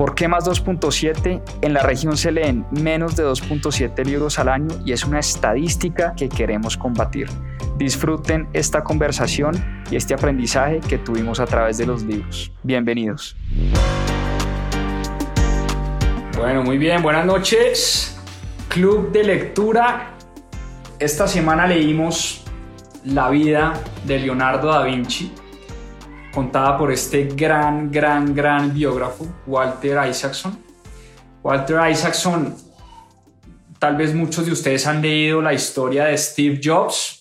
¿Por qué más 2.7? En la región se leen menos de 2.7 libros al año y es una estadística que queremos combatir. Disfruten esta conversación y este aprendizaje que tuvimos a través de los libros. Bienvenidos. Bueno, muy bien, buenas noches. Club de lectura. Esta semana leímos La vida de Leonardo da Vinci, contada por este gran, gran, gran biógrafo, Walter Isaacson. Walter Isaacson, tal vez muchos de ustedes han leído la historia de Steve Jobs,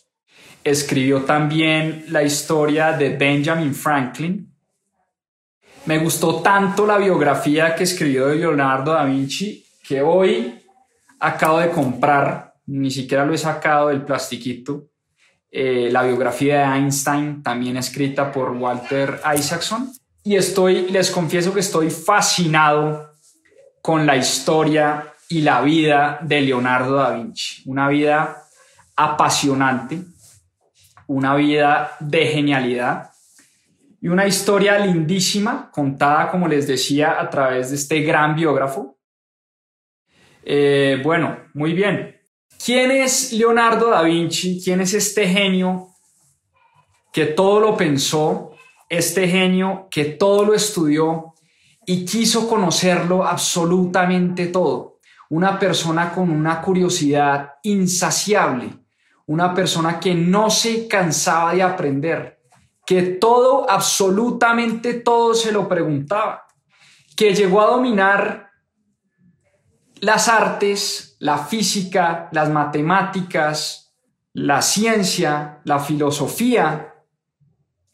Escribió también la historia de Benjamin Franklin. Me gustó tanto la biografía que escribió de Leonardo da Vinci que hoy acabo de comprar, ni siquiera lo he sacado del plastiquito, eh, la biografía de Einstein, también escrita por Walter Isaacson. Y estoy, les confieso que estoy fascinado con la historia y la vida de Leonardo da Vinci. Una vida apasionante, una vida de genialidad y una historia lindísima contada, como les decía, a través de este gran biógrafo. Eh, bueno, muy bien. ¿Quién es Leonardo da Vinci? ¿Quién es este genio que todo lo pensó, este genio que todo lo estudió y quiso conocerlo absolutamente todo? Una persona con una curiosidad insaciable una persona que no se cansaba de aprender, que todo, absolutamente todo se lo preguntaba, que llegó a dominar las artes, la física, las matemáticas, la ciencia, la filosofía,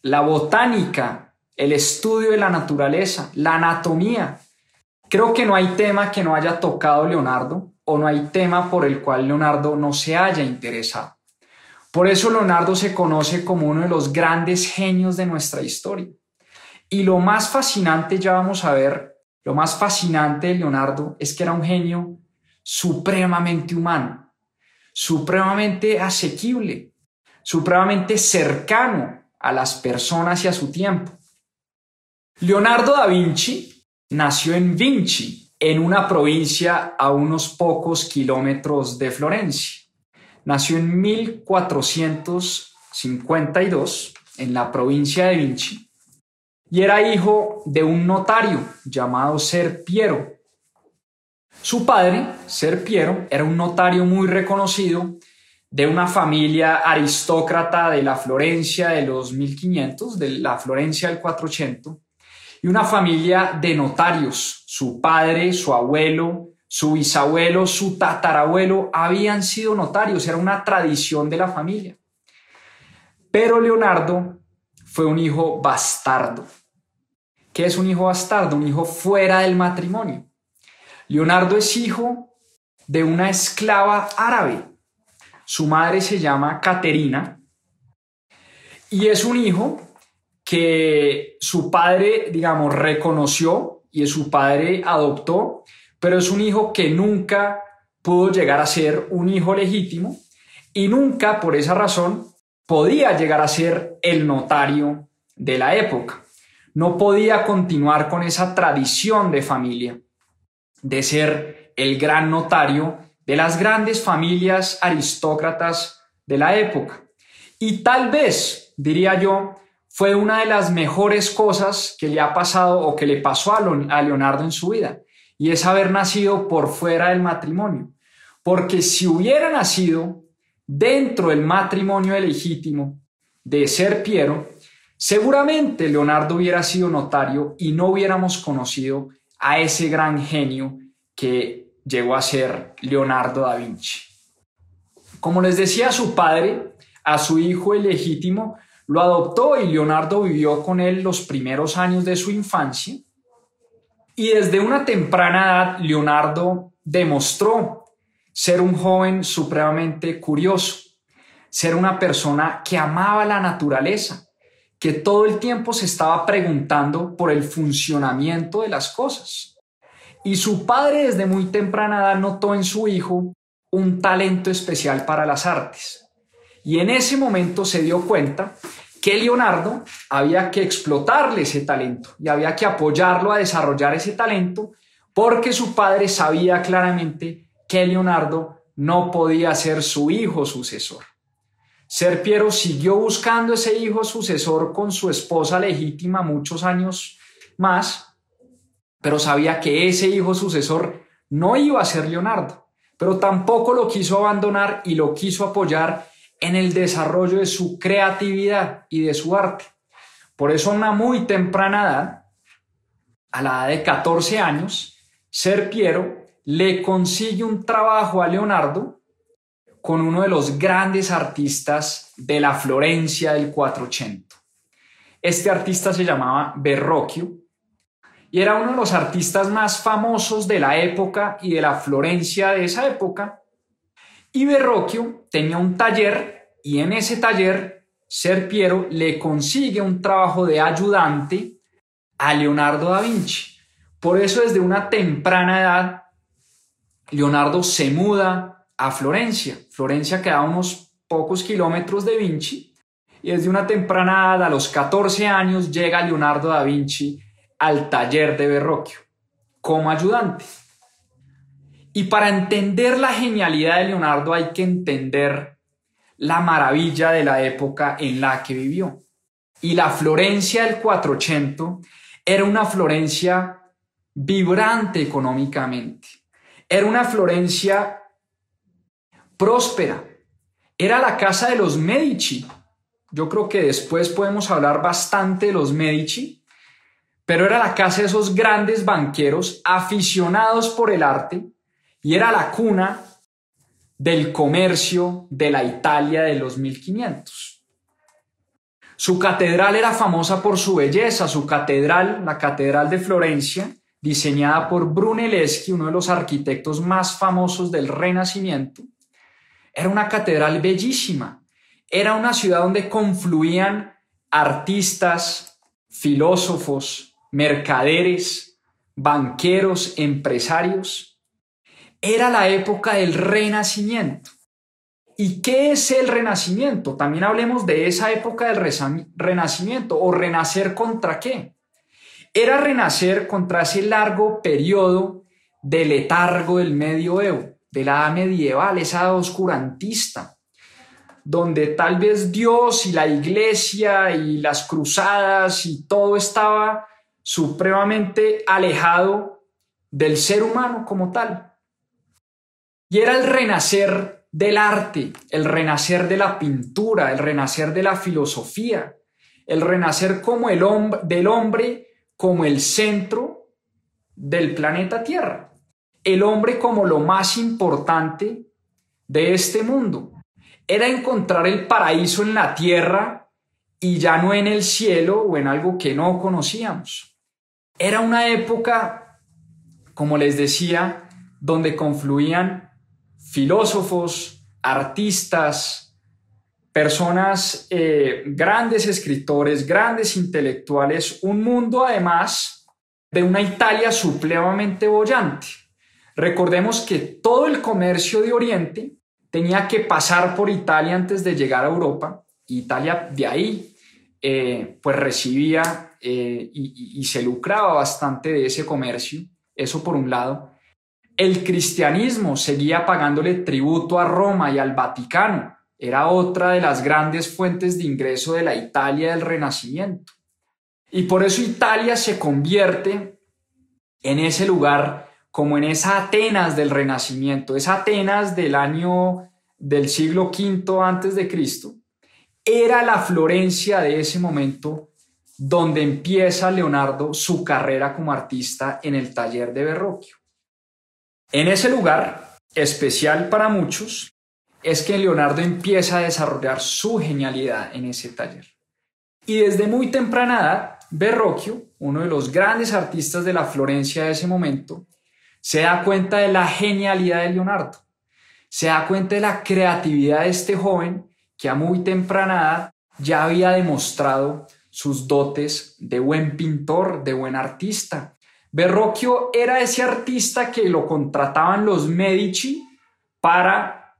la botánica, el estudio de la naturaleza, la anatomía. Creo que no hay tema que no haya tocado Leonardo o no hay tema por el cual Leonardo no se haya interesado. Por eso Leonardo se conoce como uno de los grandes genios de nuestra historia. Y lo más fascinante, ya vamos a ver, lo más fascinante de Leonardo es que era un genio supremamente humano, supremamente asequible, supremamente cercano a las personas y a su tiempo. Leonardo da Vinci nació en Vinci, en una provincia a unos pocos kilómetros de Florencia. Nació en 1452 en la provincia de Vinci y era hijo de un notario llamado Ser Piero. Su padre, Ser Piero, era un notario muy reconocido de una familia aristócrata de la Florencia de los 1500, de la Florencia del 400, y una familia de notarios. Su padre, su abuelo, su bisabuelo, su tatarabuelo habían sido notarios, era una tradición de la familia. Pero Leonardo fue un hijo bastardo. ¿Qué es un hijo bastardo? Un hijo fuera del matrimonio. Leonardo es hijo de una esclava árabe. Su madre se llama Caterina y es un hijo que su padre, digamos, reconoció y su padre adoptó pero es un hijo que nunca pudo llegar a ser un hijo legítimo y nunca por esa razón podía llegar a ser el notario de la época. No podía continuar con esa tradición de familia de ser el gran notario de las grandes familias aristócratas de la época. Y tal vez, diría yo, fue una de las mejores cosas que le ha pasado o que le pasó a Leonardo en su vida y es haber nacido por fuera del matrimonio. Porque si hubiera nacido dentro del matrimonio legítimo de ser Piero, seguramente Leonardo hubiera sido notario y no hubiéramos conocido a ese gran genio que llegó a ser Leonardo da Vinci. Como les decía, su padre, a su hijo ilegítimo, lo adoptó y Leonardo vivió con él los primeros años de su infancia y desde una temprana edad, Leonardo demostró ser un joven supremamente curioso, ser una persona que amaba la naturaleza, que todo el tiempo se estaba preguntando por el funcionamiento de las cosas. Y su padre desde muy temprana edad notó en su hijo un talento especial para las artes. Y en ese momento se dio cuenta que Leonardo había que explotarle ese talento y había que apoyarlo a desarrollar ese talento porque su padre sabía claramente que Leonardo no podía ser su hijo sucesor. Ser Piero siguió buscando ese hijo sucesor con su esposa legítima muchos años más, pero sabía que ese hijo sucesor no iba a ser Leonardo, pero tampoco lo quiso abandonar y lo quiso apoyar en el desarrollo de su creatividad y de su arte. Por eso a una muy temprana edad, a la edad de 14 años, Ser Piero le consigue un trabajo a Leonardo con uno de los grandes artistas de la Florencia del 480. Este artista se llamaba Verrocchio y era uno de los artistas más famosos de la época y de la Florencia de esa época. Y Verrocchio tenía un taller y en ese taller Ser Piero le consigue un trabajo de ayudante a Leonardo da Vinci. Por eso desde una temprana edad Leonardo se muda a Florencia. Florencia queda unos pocos kilómetros de Vinci y desde una temprana edad, a los 14 años, llega Leonardo da Vinci al taller de Verrocchio como ayudante. Y para entender la genialidad de Leonardo hay que entender la maravilla de la época en la que vivió. Y la Florencia del 480 era una Florencia vibrante económicamente. Era una Florencia próspera. Era la casa de los Medici. Yo creo que después podemos hablar bastante de los Medici, pero era la casa de esos grandes banqueros aficionados por el arte y era la cuna del comercio de la Italia de los 1500. Su catedral era famosa por su belleza, su catedral, la Catedral de Florencia, diseñada por Brunelleschi, uno de los arquitectos más famosos del Renacimiento, era una catedral bellísima. Era una ciudad donde confluían artistas, filósofos, mercaderes, banqueros, empresarios. Era la época del renacimiento. ¿Y qué es el renacimiento? También hablemos de esa época del renacimiento o renacer contra qué. Era renacer contra ese largo periodo de letargo del medioevo de la edad medieval, esa oscurantista, donde tal vez Dios y la iglesia y las cruzadas y todo estaba supremamente alejado del ser humano como tal. Y era el renacer del arte, el renacer de la pintura, el renacer de la filosofía, el renacer como el hombre, del hombre como el centro del planeta Tierra el hombre como lo más importante de este mundo. Era encontrar el paraíso en la tierra y ya no en el cielo o en algo que no conocíamos. Era una época, como les decía, donde confluían filósofos, artistas, personas, eh, grandes escritores, grandes intelectuales, un mundo además de una Italia supremamente bollante. Recordemos que todo el comercio de Oriente tenía que pasar por Italia antes de llegar a Europa. Italia de ahí eh, pues recibía eh, y, y se lucraba bastante de ese comercio. Eso por un lado. El cristianismo seguía pagándole tributo a Roma y al Vaticano. Era otra de las grandes fuentes de ingreso de la Italia del Renacimiento. Y por eso Italia se convierte en ese lugar como en esa Atenas del Renacimiento, esa Atenas del año del siglo V antes de Cristo, era la Florencia de ese momento donde empieza Leonardo su carrera como artista en el taller de Verrocchio. En ese lugar, especial para muchos, es que Leonardo empieza a desarrollar su genialidad en ese taller. Y desde muy temprana edad, Verrocchio, uno de los grandes artistas de la Florencia de ese momento, se da cuenta de la genialidad de Leonardo, se da cuenta de la creatividad de este joven que a muy temprana edad ya había demostrado sus dotes de buen pintor, de buen artista. Verrocchio era ese artista que lo contrataban los Medici para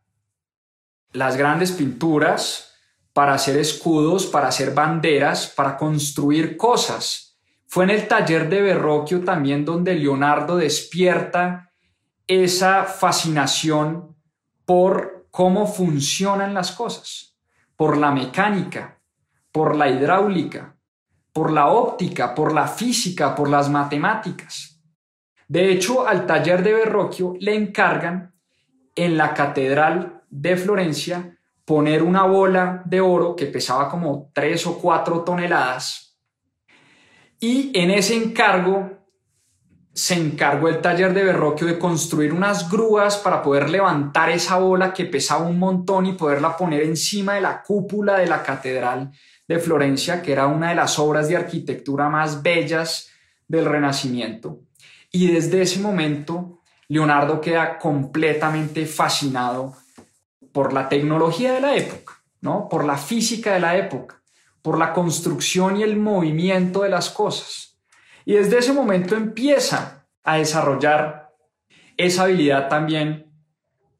las grandes pinturas, para hacer escudos, para hacer banderas, para construir cosas. Fue en el taller de Verrocchio también donde Leonardo despierta esa fascinación por cómo funcionan las cosas, por la mecánica, por la hidráulica, por la óptica, por la física, por las matemáticas. De hecho, al taller de Verrocchio le encargan en la catedral de Florencia poner una bola de oro que pesaba como 3 o 4 toneladas. Y en ese encargo se encargó el taller de Berroquio de construir unas grúas para poder levantar esa bola que pesaba un montón y poderla poner encima de la cúpula de la catedral de Florencia, que era una de las obras de arquitectura más bellas del Renacimiento. Y desde ese momento, Leonardo queda completamente fascinado por la tecnología de la época, ¿no? por la física de la época, por la construcción y el movimiento de las cosas. Y desde ese momento empieza a desarrollar esa habilidad también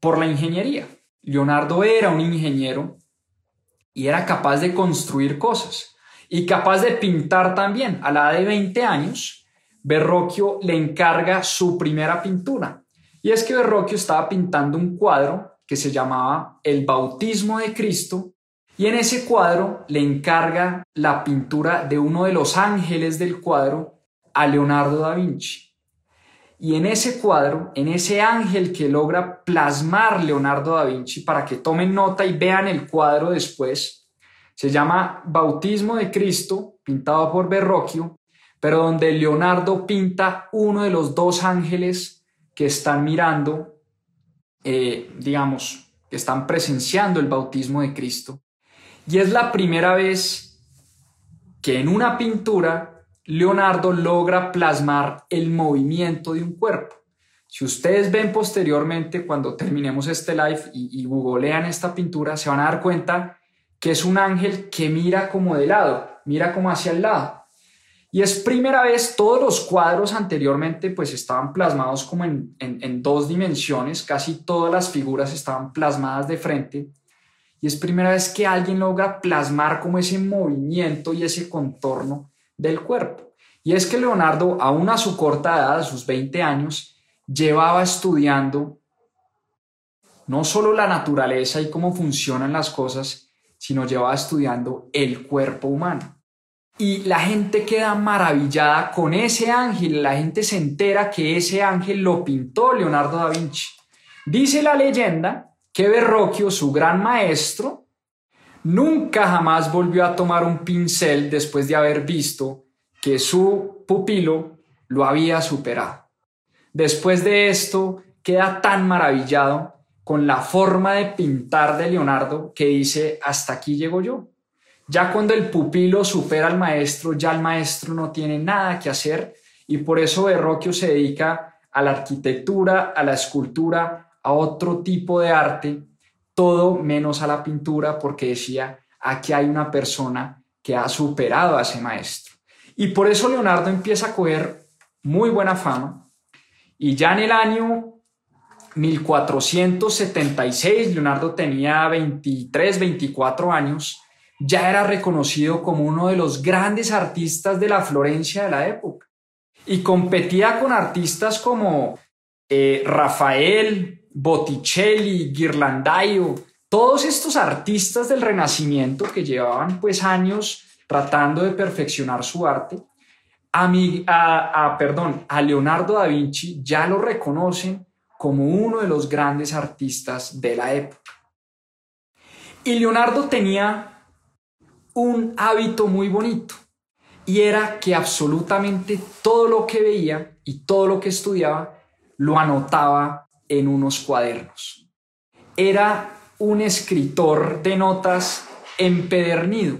por la ingeniería. Leonardo era un ingeniero y era capaz de construir cosas y capaz de pintar también. A la edad de 20 años, Verrocchio le encarga su primera pintura. Y es que Verrocchio estaba pintando un cuadro que se llamaba El bautismo de Cristo y en ese cuadro le encarga la pintura de uno de los ángeles del cuadro a Leonardo da Vinci. Y en ese cuadro, en ese ángel que logra plasmar Leonardo da Vinci para que tomen nota y vean el cuadro después, se llama Bautismo de Cristo, pintado por Verrocchio, pero donde Leonardo pinta uno de los dos ángeles que están mirando eh, digamos, que están presenciando el bautismo de Cristo. Y es la primera vez que en una pintura Leonardo logra plasmar el movimiento de un cuerpo. Si ustedes ven posteriormente, cuando terminemos este live y, y googlean esta pintura, se van a dar cuenta que es un ángel que mira como de lado, mira como hacia el lado. Y es primera vez, todos los cuadros anteriormente pues estaban plasmados como en, dos dimensiones, casi todas las figuras estaban plasmadas de frente. Y es primera vez que alguien logra plasmar como ese movimiento y ese contorno del cuerpo. Y es que Leonardo, aún a su corta edad, a sus 20 años, llevaba estudiando no solo la naturaleza y cómo funcionan las cosas, sino llevaba estudiando el cuerpo humano y la gente queda maravillada con ese ángel, la gente se entera que ese ángel lo pintó Leonardo da Vinci. Dice la leyenda que Verrocchio, su gran maestro, nunca jamás volvió a tomar un pincel después de haber visto que su pupilo lo había superado. Después de esto, queda tan maravillado con la forma de pintar de Leonardo que dice, hasta aquí llego yo. Ya cuando el pupilo supera al maestro, ya el maestro no tiene nada que hacer y por eso Verrocchio se dedica a la arquitectura, a la escultura, a otro tipo de arte, todo menos a la pintura, porque decía, aquí hay una persona que ha superado a ese maestro. Y por eso Leonardo empieza a coger muy buena fama y ya en el año 1476, Leonardo tenía 23, 24 años, ya era reconocido como uno de los grandes artistas de la Florencia de la época y competía con artistas como eh, Rafael, Botticelli, Ghirlandaio, todos estos artistas del Renacimiento que llevaban pues años tratando de perfeccionar su arte. A, a, perdón, a Leonardo da Vinci ya lo reconocen como uno de los grandes artistas de la época. Y Leonardo tenía un hábito muy bonito y era que absolutamente todo lo que veía y todo lo que estudiaba lo anotaba en unos cuadernos. Era un escritor de notas empedernido.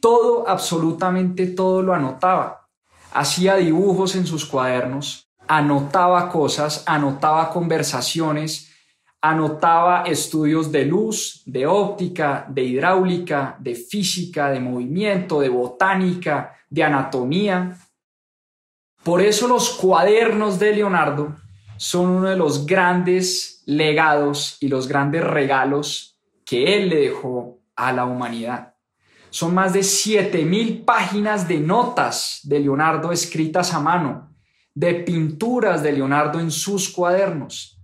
Todo, absolutamente todo lo anotaba. Hacía dibujos en sus cuadernos, anotaba cosas, anotaba conversaciones, anotaba estudios de luz, de óptica, de hidráulica, de física, de movimiento, de botánica, de anatomía. Por eso los cuadernos de Leonardo son uno de los grandes legados y los grandes regalos que él le dejó a la humanidad. Son más de 7000 páginas de notas de Leonardo escritas a mano, de pinturas de Leonardo en sus cuadernos,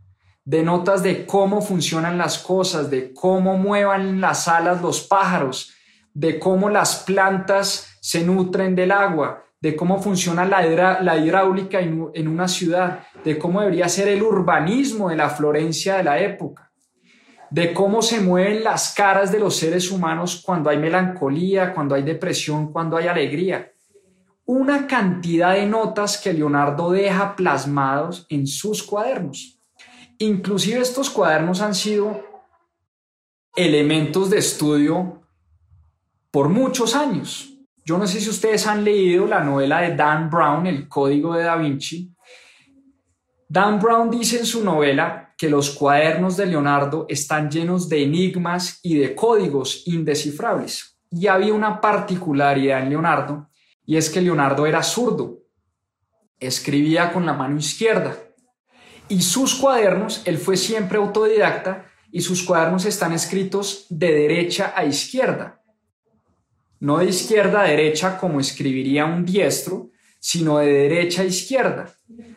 de notas de cómo funcionan las cosas, de cómo muevan las alas los pájaros, de cómo las plantas se nutren del agua, de cómo funciona la, hidráulica en una ciudad, de cómo debería ser el urbanismo de la Florencia de la época, de cómo se mueven las caras de los seres humanos cuando hay melancolía, cuando hay depresión, cuando hay alegría. Una cantidad de notas que Leonardo deja plasmados en sus cuadernos. Inclusive estos cuadernos han sido elementos de estudio por muchos años. Yo no sé si ustedes han leído la novela de Dan Brown, El Código de Da Vinci. Dan Brown dice en su novela que los cuadernos de Leonardo están llenos de enigmas y de códigos indescifrables. Y había una particularidad en Leonardo, y es que Leonardo era zurdo. Escribía con la mano izquierda. Y sus cuadernos, él fue siempre autodidacta, y sus cuadernos están escritos de derecha a izquierda no de izquierda a derecha como escribiría un diestro, sino de derecha a izquierda.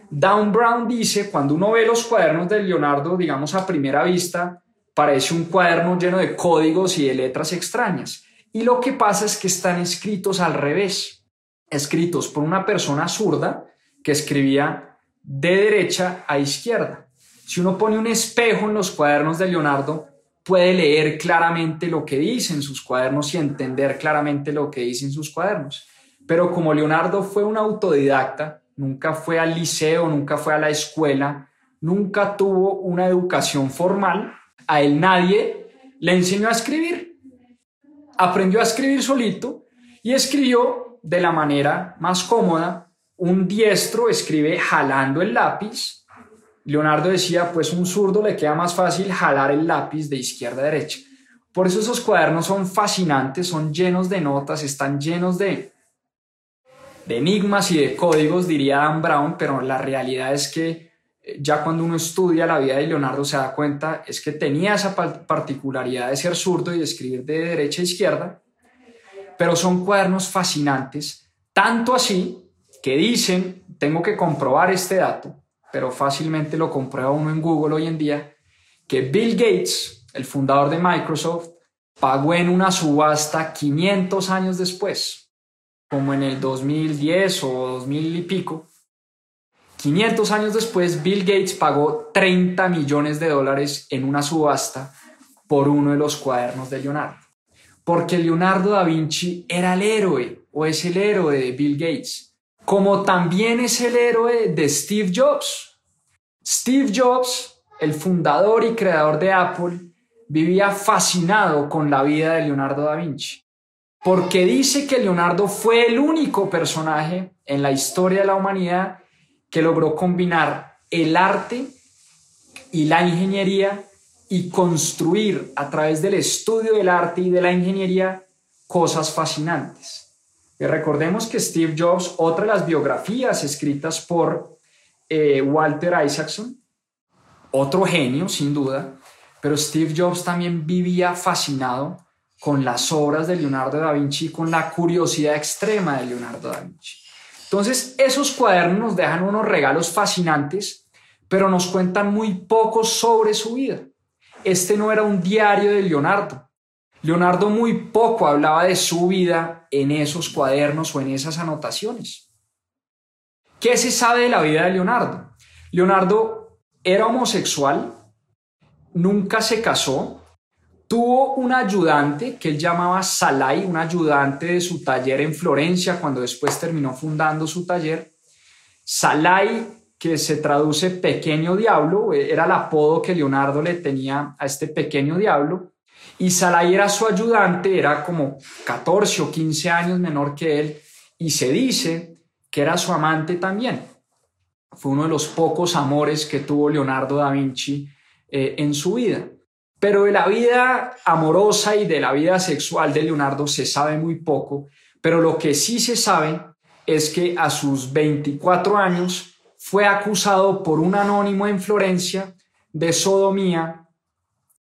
Down Brown dice, cuando uno ve los cuadernos de Leonardo, digamos a primera vista, parece un cuaderno lleno de códigos y de letras extrañas. Y lo que pasa es que están escritos al revés, escritos por una persona zurda que escribía de derecha a izquierda. Si uno pone un espejo en los cuadernos de Leonardo, puede leer claramente lo que dice en sus cuadernos y entender claramente lo que dice en sus cuadernos. Pero como Leonardo fue un autodidacta, nunca fue al liceo, nunca fue a la escuela, nunca tuvo una educación formal, a él nadie le enseñó a escribir. Aprendió a escribir solito y escribió de la manera más cómoda. Un diestro escribe jalando el lápiz Leonardo decía, pues un zurdo le queda más fácil jalar el lápiz de izquierda a derecha. Por eso esos cuadernos son fascinantes, son llenos de notas, están llenos de, de enigmas y de códigos, diría Dan Brown, pero la realidad es que eh, ya cuando uno estudia la vida de Leonardo se da cuenta es que tenía esa particularidad de ser zurdo y de escribir de derecha a izquierda, pero son cuadernos fascinantes, tanto así que dicen, tengo que comprobar este dato, pero fácilmente lo comprueba uno en Google hoy en día, que Bill Gates, el fundador de Microsoft, pagó en una subasta 500 años después, como en el 2010 o 2000 y pico. 500 años después, Bill Gates pagó 30 millones de dólares en una subasta por uno de los cuadernos de Leonardo. Porque Leonardo da Vinci era el héroe o es el héroe de Bill Gates como también es el héroe de Steve Jobs. Steve Jobs, el fundador y creador de Apple, vivía fascinado con la vida de Leonardo da Vinci, porque dice que Leonardo fue el único personaje en la historia de la humanidad que logró combinar el arte y la ingeniería y construir a través del estudio del arte y de la ingeniería cosas fascinantes. Y recordemos que Steve Jobs, otra de las biografías escritas por eh, Walter Isaacson, otro genio sin duda, pero Steve Jobs también vivía fascinado con las obras de Leonardo da Vinci y con la curiosidad extrema de Leonardo da Vinci. Entonces, esos cuadernos nos dejan unos regalos fascinantes, pero nos cuentan muy poco sobre su vida. Este no era un diario de Leonardo, Leonardo muy poco hablaba de su vida en esos cuadernos o en esas anotaciones. ¿Qué se sabe de la vida de Leonardo? Leonardo era homosexual, nunca se casó, tuvo un ayudante que él llamaba Salai, un ayudante de su taller en Florencia, cuando después terminó fundando su taller. Salai, que se traduce pequeño diablo, era el apodo que Leonardo le tenía a este pequeño diablo. Y Salai era su ayudante, era como 14 o 15 años menor que él, y se dice que era su amante también. Fue uno de los pocos amores que tuvo Leonardo da Vinci eh, en su vida. Pero de la vida amorosa y de la vida sexual de Leonardo se sabe muy poco, pero lo que sí se sabe es que a sus 24 años fue acusado por un anónimo en Florencia de sodomía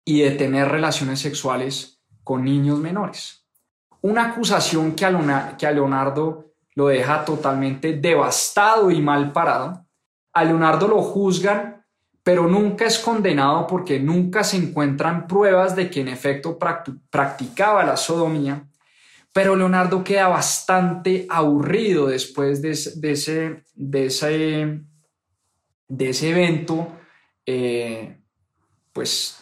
y de tener relaciones sexuales con niños menores. Una acusación que a Leonardo lo deja totalmente devastado y mal parado. A Leonardo lo juzgan, pero nunca es condenado porque nunca se encuentran pruebas de que en efecto practicaba la sodomía. Pero Leonardo queda bastante aburrido después de, ese, de, ese, de ese evento, eh, pues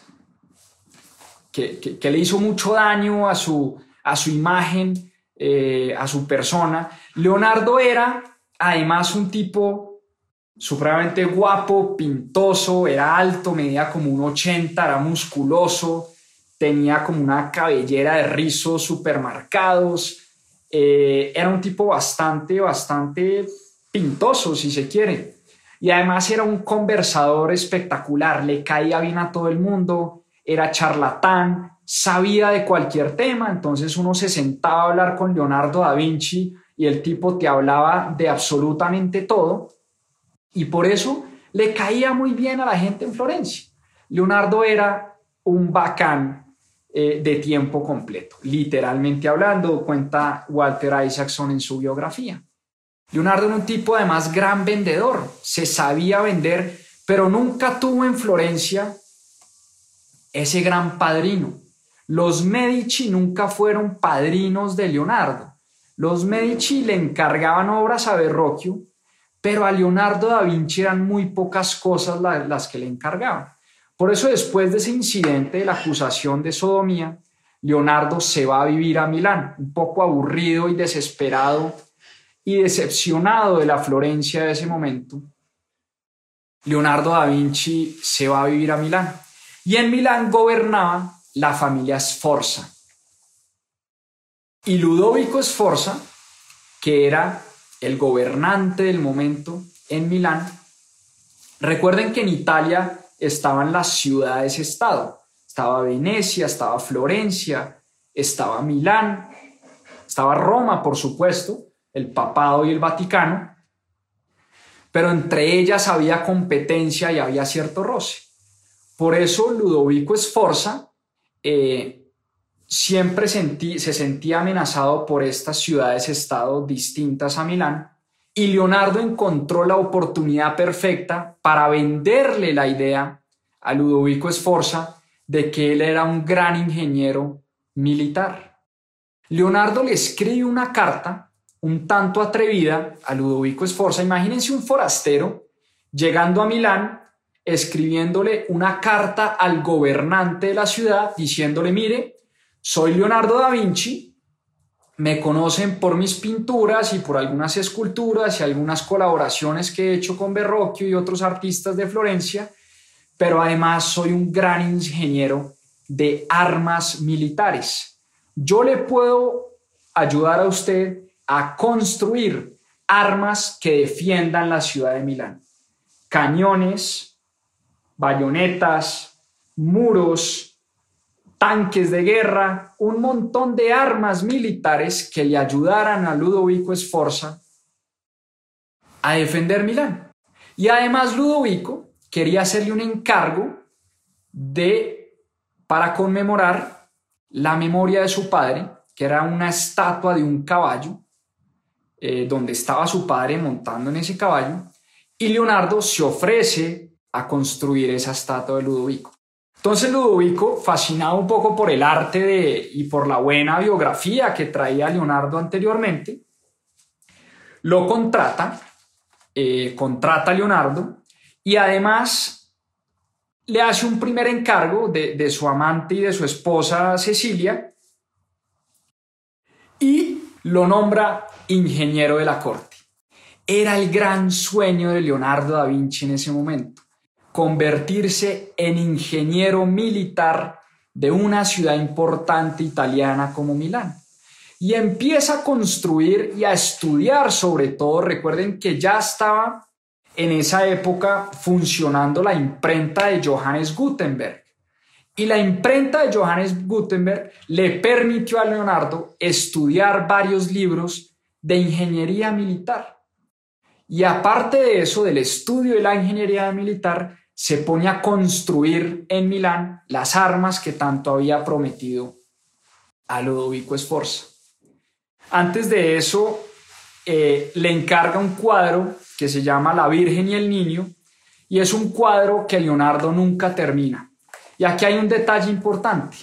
que, le hizo mucho daño a su, a su imagen, eh, a su persona. Leonardo era además un tipo supremamente guapo, pintoso, era alto, medía como un 80, era musculoso, tenía como una cabellera de rizos supermarcados, eh, era un tipo bastante, bastante pintoso, si se quiere. Y además era un conversador espectacular, le caía bien a todo el mundo, era charlatán, sabía de cualquier tema, entonces uno se sentaba a hablar con Leonardo da Vinci y el tipo te hablaba de absolutamente todo y por eso le caía muy bien a la gente en Florencia. Leonardo era un bacán eh, de tiempo completo, literalmente hablando, cuenta Walter Isaacson en su biografía. Leonardo era un tipo además gran vendedor, se sabía vender, pero nunca tuvo en Florencia ese gran padrino. Los Medici nunca fueron padrinos de Leonardo. Los Medici le encargaban obras a Verrocchio, pero a Leonardo da Vinci eran muy pocas cosas las que le encargaban. Por eso después de ese incidente de la acusación de sodomía, Leonardo se va a vivir a Milán, un poco aburrido y desesperado y decepcionado de la Florencia de ese momento. Leonardo da Vinci se va a vivir a Milán y en Milán gobernaba la familia Sforza. Y Ludovico Sforza, que era el gobernante del momento en Milán, recuerden que en Italia estaban las ciudades-estado. Estaba Venecia, estaba Florencia, estaba Milán, estaba Roma, por supuesto, el papado y el Vaticano, pero entre ellas había competencia y había cierto roce. Por eso Ludovico Sforza eh, siempre se sentía amenazado por estas ciudades-estado distintas a Milán y Leonardo encontró la oportunidad perfecta para venderle la idea a Ludovico Sforza de que él era un gran ingeniero militar. Leonardo le escribe una carta un tanto atrevida a Ludovico Sforza. Imagínense un forastero llegando a Milán escribiéndole una carta al gobernante de la ciudad diciéndole, mire, soy Leonardo da Vinci, me conocen por mis pinturas y por algunas esculturas y algunas colaboraciones que he hecho con Verrocchio y otros artistas de Florencia, pero además soy un gran ingeniero de armas militares. Yo le puedo ayudar a usted a construir armas que defiendan la ciudad de Milán. Cañones, bayonetas, muros, tanques de guerra, un montón de armas militares que le ayudaran a Ludovico Sforza a defender Milán. Y además Ludovico quería hacerle un encargo de para conmemorar la memoria de su padre, que era una estatua de un caballo, eh, donde estaba su padre montando en ese caballo, y Leonardo se ofrece a construir esa estatua de Ludovico. Entonces Ludovico, fascinado un poco por el arte y por la buena biografía que traía Leonardo anteriormente, lo contrata, eh, contrata a Leonardo y además le hace un primer encargo de, de su amante y de su esposa Cecilia y lo nombra ingeniero de la corte. Era el gran sueño de Leonardo da Vinci en ese momento convertirse en ingeniero militar de una ciudad importante italiana como Milán. Y empieza a construir y a estudiar sobre todo, recuerden que ya estaba en esa época funcionando la imprenta de Johannes Gutenberg. Y la imprenta de Johannes Gutenberg le permitió a Leonardo estudiar varios libros de ingeniería militar. Y aparte de eso, del estudio de la ingeniería militar, se pone a construir en Milán las armas que tanto había prometido a Ludovico Sforza. Antes de eso, eh, le encarga un cuadro que se llama La Virgen y el Niño, y es un cuadro que Leonardo nunca termina. Y aquí hay un detalle importante.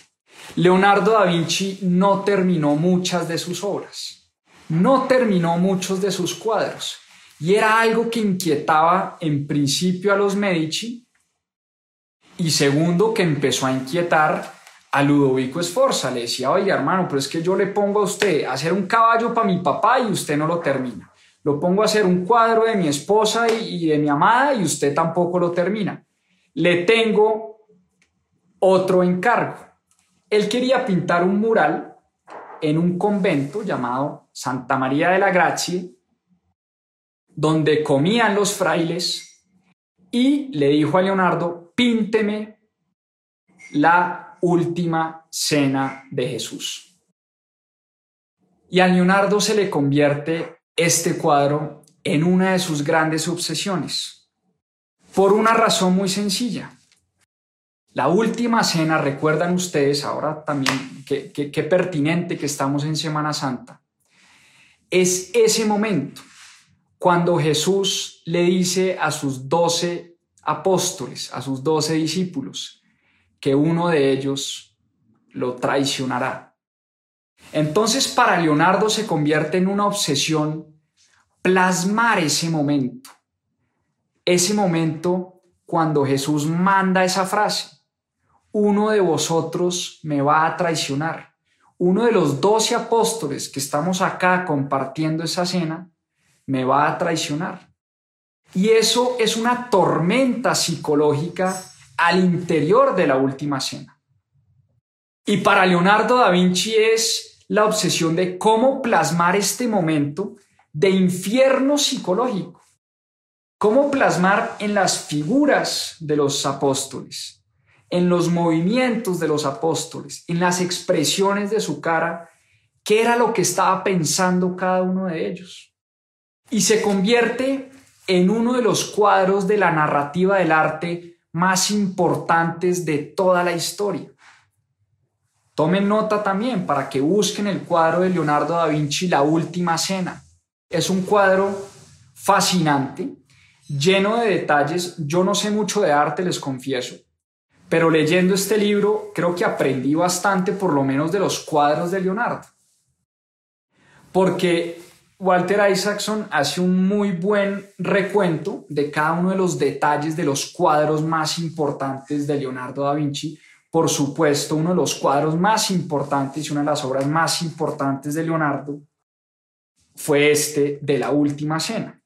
Leonardo da Vinci no terminó muchas de sus obras, no terminó muchos de sus cuadros, y era algo que inquietaba en principio a los Medici y segundo que empezó a inquietar a Ludovico Sforza. Le decía, oye hermano, pero es que yo le pongo a usted a hacer un caballo para mi papá y usted no lo termina. Lo pongo a hacer un cuadro de mi esposa y, de mi amada y usted tampoco lo termina. Le tengo otro encargo. Él quería pintar un mural en un convento llamado Santa María de la Gracie, donde comían los frailes, y le dijo a Leonardo, pínteme la última cena de Jesús. Y a Leonardo se le convierte este cuadro en una de sus grandes obsesiones, por una razón muy sencilla. La última cena, recuerdan ustedes, ahora también, qué pertinente que estamos en Semana Santa, es ese momento cuando Jesús le dice a sus doce apóstoles, a sus doce discípulos, que uno de ellos lo traicionará. Entonces para Leonardo se convierte en una obsesión plasmar ese momento, ese momento cuando Jesús manda esa frase, uno de vosotros me va a traicionar. Uno de los doce apóstoles que estamos acá compartiendo esa cena me va a traicionar. Y eso es una tormenta psicológica al interior de la última cena. Y para Leonardo da Vinci es la obsesión de cómo plasmar este momento de infierno psicológico, cómo plasmar en las figuras de los apóstoles, en los movimientos de los apóstoles, en las expresiones de su cara, qué era lo que estaba pensando cada uno de ellos. Y se convierte en uno de los cuadros de la narrativa del arte más importantes de toda la historia. Tomen nota también para que busquen el cuadro de Leonardo da Vinci, La Última Cena. Es un cuadro fascinante, lleno de detalles. Yo no sé mucho de arte, les confieso, pero leyendo este libro creo que aprendí bastante por lo menos de los cuadros de Leonardo. Porque Walter Isaacson hace un muy buen recuento de cada uno de los detalles de los cuadros más importantes de Leonardo da Vinci por supuesto, uno de los cuadros más importantes y una de las obras más importantes de Leonardo fue este de la Última Cena.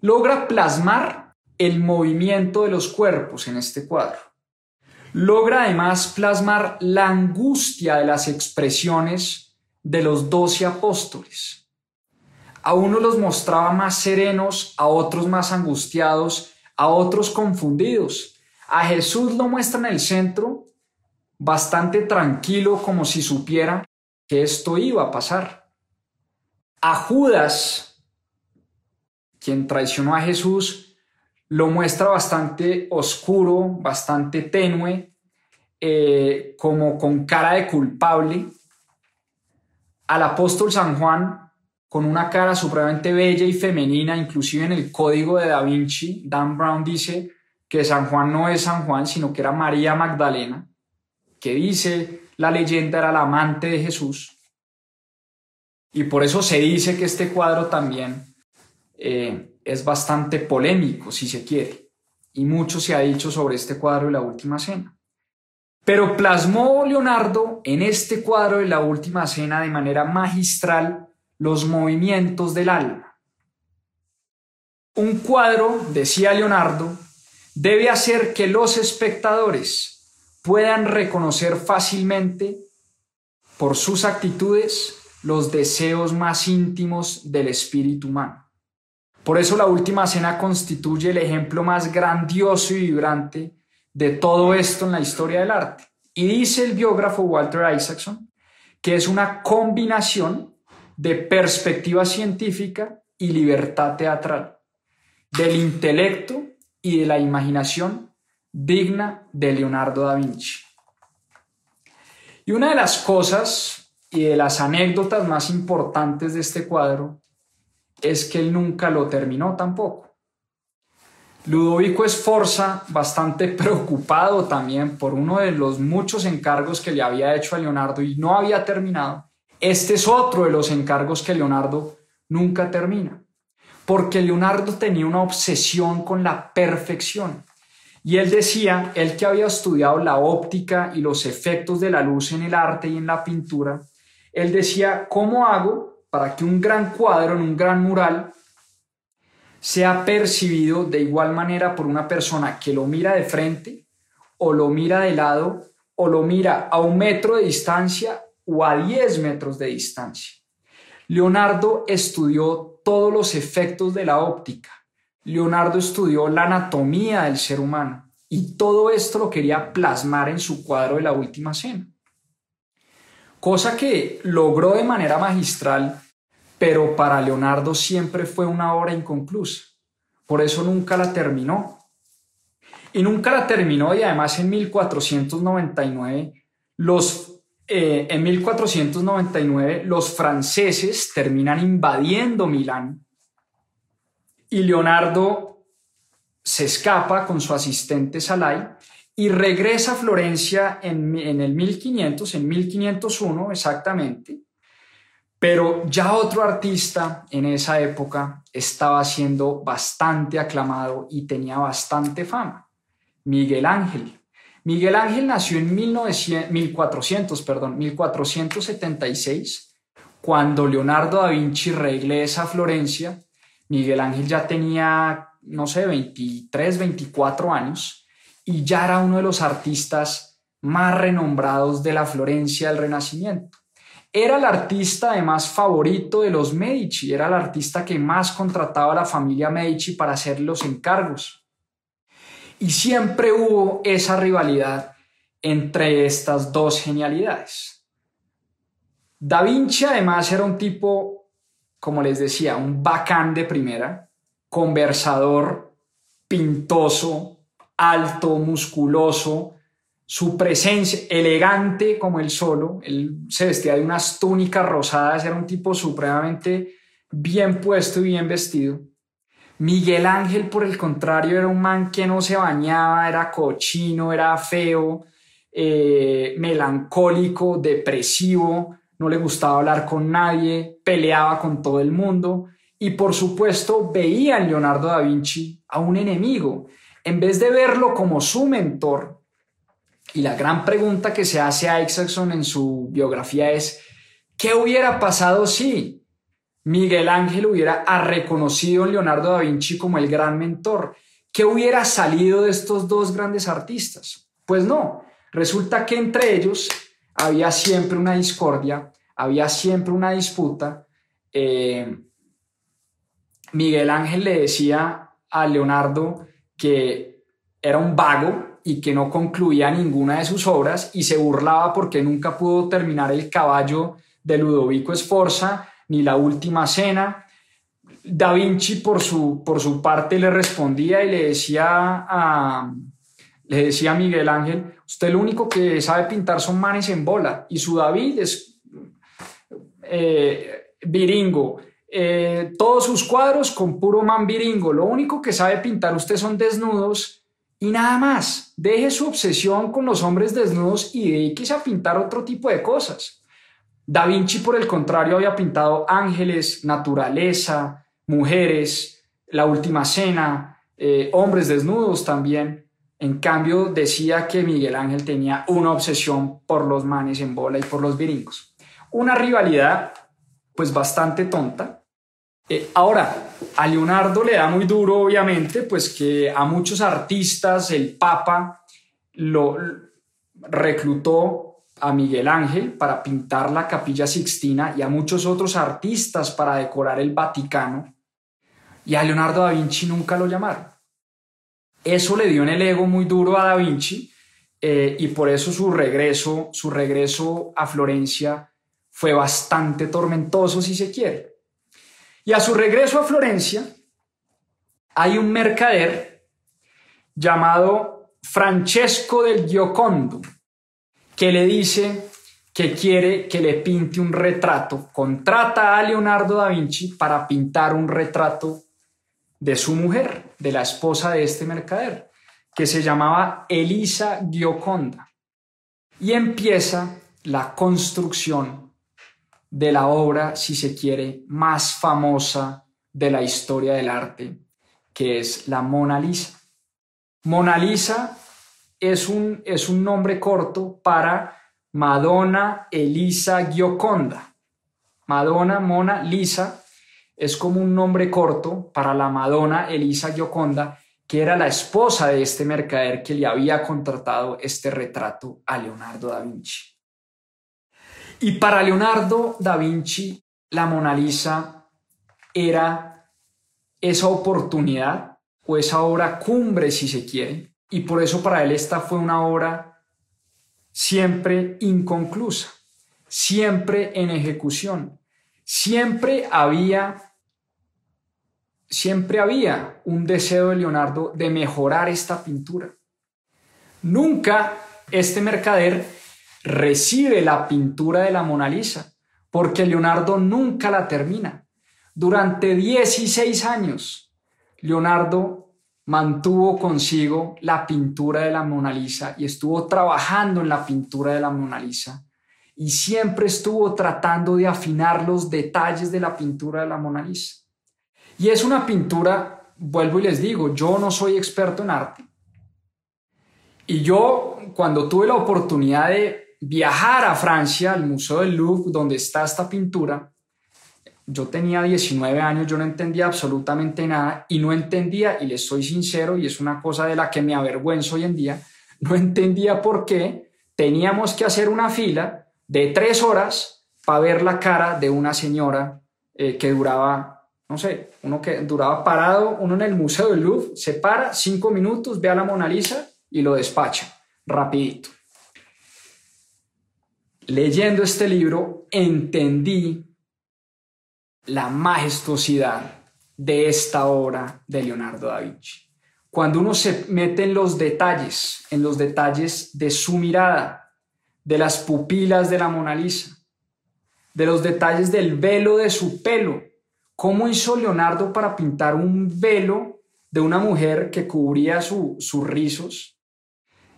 Logra plasmar el movimiento de los cuerpos en este cuadro. Logra además plasmar la angustia de las expresiones de los doce apóstoles. A uno los mostraba más serenos, a otros más angustiados, a otros confundidos. A Jesús lo muestra en el centro bastante tranquilo como si supiera que esto iba a pasar. A Judas, quien traicionó a Jesús, lo muestra bastante oscuro, bastante tenue, eh, como con cara de culpable. Al apóstol San Juan, con una cara supremamente bella y femenina, inclusive en el código de Da Vinci, Dan Brown dice que San Juan no es San Juan, sino que era María Magdalena que dice la leyenda era la amante de Jesús. Y por eso se dice que este cuadro también eh, es bastante polémico, si se quiere. Y mucho se ha dicho sobre este cuadro de la Última Cena. Pero plasmó Leonardo en este cuadro de la Última Cena de manera magistral los movimientos del alma. Un cuadro, decía Leonardo, debe hacer que los espectadores puedan reconocer fácilmente por sus actitudes los deseos más íntimos del espíritu humano. Por eso la última cena constituye el ejemplo más grandioso y vibrante de todo esto en la historia del arte. Y dice el biógrafo Walter Isaacson que es una combinación de perspectiva científica y libertad teatral, del intelecto y de la imaginación digna de Leonardo da Vinci. Y una de las cosas y de las anécdotas más importantes de este cuadro es que él nunca lo terminó tampoco. Ludovico Esforza, bastante preocupado también por uno de los muchos encargos que le había hecho a Leonardo y no había terminado, este es otro de los encargos que Leonardo nunca termina, porque Leonardo tenía una obsesión con la perfección. Y él decía, él que había estudiado la óptica y los efectos de la luz en el arte y en la pintura, él decía, ¿cómo hago para que un gran cuadro en un gran mural sea percibido de igual manera por una persona que lo mira de frente o lo mira de lado o lo mira a un metro de distancia o a 10 metros de distancia. Leonardo estudió todos los efectos de la óptica. Leonardo estudió la anatomía del ser humano y todo esto lo quería plasmar en su cuadro de la Última Cena. Cosa que logró de manera magistral, pero para Leonardo siempre fue una obra inconclusa. Por eso nunca la terminó. Y nunca la terminó y además en 1499 los eh, en 1499 los franceses terminan invadiendo Milán y Leonardo se escapa con su asistente Salai y regresa a Florencia en, en el 1500, en 1501 exactamente, pero ya otro artista en esa época estaba siendo bastante aclamado y tenía bastante fama, Miguel Ángel. Miguel Ángel nació en 1400, perdón, 1476, cuando Leonardo da Vinci regresa a Florencia. Miguel Ángel ya tenía, no sé, 23, 24 años y ya era uno de los artistas más renombrados de la Florencia del Renacimiento. Era el artista además favorito de los Medici, era el artista que más contrataba a la familia Medici para hacer los encargos. Y siempre hubo esa rivalidad entre estas dos genialidades. Da Vinci además era un tipo, como les decía, un bacán de primera, conversador, pintoso, alto, musculoso, su presencia elegante como él solo, él se vestía de unas túnicas rosadas, era un tipo supremamente bien puesto y bien vestido. Miguel Ángel, por el contrario, era un man que no se bañaba, era cochino, era feo, eh, melancólico, depresivo, no le gustaba hablar con nadie, peleaba con todo el mundo y por supuesto veía en Leonardo da Vinci a un enemigo, en vez de verlo como su mentor. Y la gran pregunta que se hace a Isaacson en su biografía es, ¿qué hubiera pasado si Miguel Ángel hubiera reconocido a Leonardo da Vinci como el gran mentor. ¿Qué hubiera salido de estos dos grandes artistas? Pues no, resulta que entre ellos había siempre una discordia, había siempre una disputa. Eh, Miguel Ángel le decía a Leonardo que era un vago y que no concluía ninguna de sus obras y se burlaba porque nunca pudo terminar el caballo de Ludovico Esforza ni la última cena. Da Vinci por su, por su parte le respondía y le decía a, le decía a Miguel Ángel, usted lo único que sabe pintar son manes en bola y su David es eh, viringo. Eh, todos sus cuadros con puro man viringo. Lo único que sabe pintar usted son desnudos y nada más. Deje su obsesión con los hombres desnudos y dedíquese a pintar otro tipo de cosas. Da Vinci, por el contrario, había pintado ángeles, naturaleza, mujeres, la última cena, eh, hombres desnudos también. En cambio, decía que Miguel Ángel tenía una obsesión por los manes en bola y por los viringos. Una rivalidad, pues bastante tonta. Eh, ahora, a Leonardo le da muy duro, obviamente, pues que a muchos artistas el Papa lo reclutó a Miguel Ángel para pintar la capilla Sixtina y a muchos otros artistas para decorar el Vaticano. y a Leonardo da Vinci nunca lo llamaron. Eso le dio en el ego muy duro a da Vinci eh, y por eso su regreso, su regreso a Florencia fue bastante tormentoso, si se quiere. Y a su regreso a Florencia, hay un mercader llamado Francesco del Giocondo, que le dice que quiere que le pinte un retrato. Contrata a Leonardo da Vinci para pintar un retrato de su mujer, de la esposa de este mercader, que se llamaba Elisa Gioconda. Y empieza la construcción de la obra, si se quiere, más famosa de la historia del arte, que es la Mona Lisa. Mona Lisa es un, es un nombre corto para Madonna Elisa Gioconda. Madonna Mona Lisa es como un nombre corto para la Madonna Elisa Gioconda, que era la esposa de este mercader que le había contratado este retrato a Leonardo da Vinci. Y para Leonardo da Vinci, la Mona Lisa era esa oportunidad o esa obra cumbre, si se quiere, y por eso para él esta fue una obra siempre inconclusa, siempre en ejecución. Siempre había siempre había un deseo de Leonardo de mejorar esta pintura. Nunca este mercader recibe la pintura de la Mona Lisa, porque Leonardo nunca la termina. Durante 16 años, Leonardo mantuvo consigo la pintura de la Mona Lisa y estuvo trabajando en la pintura de la Mona Lisa y siempre estuvo tratando de afinar los detalles de la pintura de la Mona Lisa. Y es una pintura, vuelvo y les digo, yo no soy experto en arte. Y yo, cuando tuve la oportunidad de viajar a Francia, al Museo del Louvre, donde está esta pintura, yo tenía 19 años, yo no entendía absolutamente nada y no entendía, y les soy sincero, y es una cosa de la que me avergüenzo hoy en día, no entendía por qué teníamos que hacer una fila de tres horas para ver la cara de una señora eh, que duraba no sé, uno que duraba parado, uno en el Museo del Louvre, se para cinco minutos, ve a la Mona Lisa y lo despacha, rapidito. Leyendo este libro, entendí la majestuosidad de esta obra de Leonardo da Vinci. Cuando uno se mete en los detalles, en los detalles de su mirada, de las pupilas de la Mona Lisa, de los detalles del velo de su pelo, ¿Cómo hizo Leonardo para pintar un velo de una mujer que cubría sus rizos?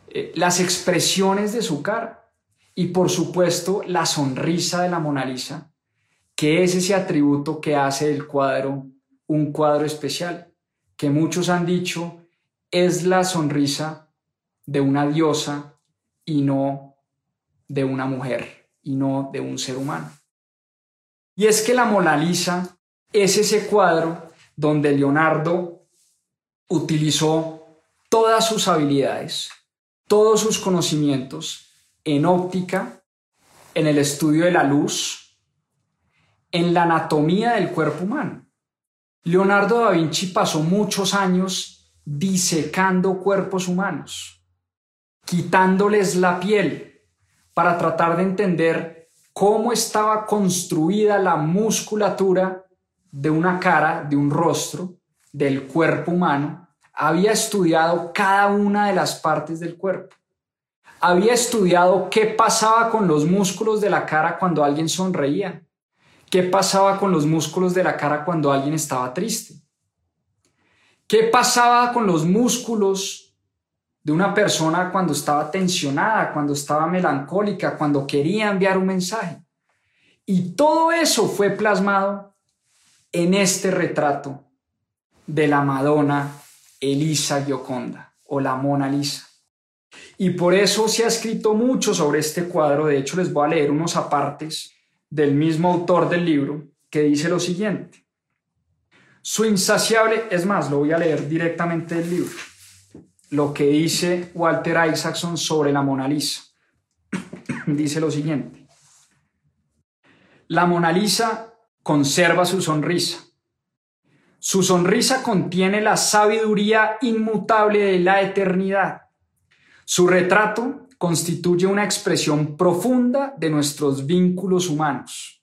Eh, las expresiones de su cara y por supuesto la sonrisa de la Mona Lisa, que es ese atributo que hace el cuadro un cuadro especial, que muchos han dicho es la sonrisa de una diosa y no de una mujer y no de un ser humano. Y es que la Mona Lisa es ese cuadro donde Leonardo utilizó todas sus habilidades, todos sus conocimientos en óptica, en el estudio de la luz, en la anatomía del cuerpo humano. Leonardo da Vinci pasó muchos años disecando cuerpos humanos, quitándoles la piel para tratar de entender cómo estaba construida la musculatura de una cara, de un rostro, del cuerpo humano, había estudiado cada una de las partes del cuerpo. Había estudiado qué pasaba con los músculos de la cara cuando alguien sonreía, qué pasaba con los músculos de la cara cuando alguien estaba triste, qué pasaba con los músculos de una persona cuando estaba tensionada, cuando estaba melancólica, cuando quería enviar un mensaje. Y todo eso fue plasmado en este retrato de la Madonna Elisa Gioconda o la Mona Lisa. Y por eso se ha escrito mucho sobre este cuadro. De hecho, les voy a leer unos apartes del mismo autor del libro que dice lo siguiente. Su insaciable, es más, lo voy a leer directamente del libro, lo que dice Walter Isaacson sobre la Mona Lisa. dice lo siguiente. La Mona Lisa conserva su sonrisa. Su sonrisa contiene la sabiduría inmutable de la eternidad. Su retrato constituye una expresión profunda de nuestros vínculos humanos,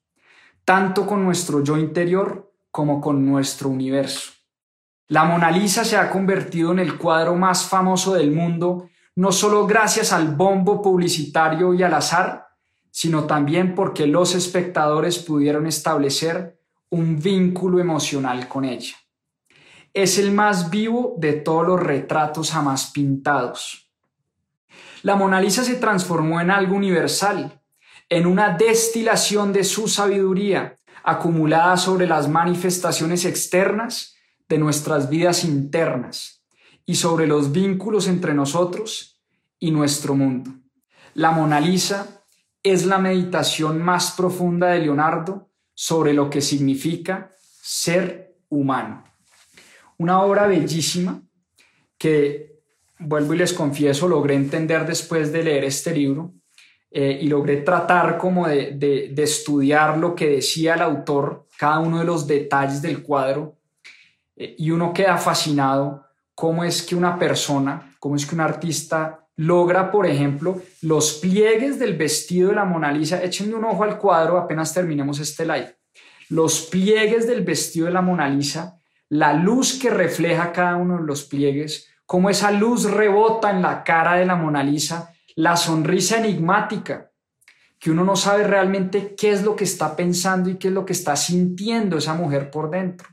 tanto con nuestro yo interior como con nuestro universo. La Mona Lisa se ha convertido en el cuadro más famoso del mundo, no solo gracias al bombo publicitario y al azar, sino también porque los espectadores pudieron establecer un vínculo emocional con ella. Es el más vivo de todos los retratos jamás pintados. La Mona Lisa se transformó en algo universal, en una destilación de su sabiduría, acumulada sobre las manifestaciones externas de nuestras vidas internas y sobre los vínculos entre nosotros y nuestro mundo. La Mona Lisa es la meditación más profunda de Leonardo sobre lo que significa ser humano. Una obra bellísima que, vuelvo y les confieso, logré entender después de leer este libro eh, y logré tratar como de, de estudiar lo que decía el autor, cada uno de los detalles del cuadro eh, y uno queda fascinado cómo es que una persona, cómo es que un artista logra, por ejemplo, los pliegues del vestido de la Mona Lisa. Échenle un ojo al cuadro apenas terminemos este live. Los pliegues del vestido de la Mona Lisa, la luz que refleja cada uno de los pliegues, cómo esa luz rebota en la cara de la Mona Lisa, la sonrisa enigmática, que uno no sabe realmente qué es lo que está pensando y qué es lo que está sintiendo esa mujer por dentro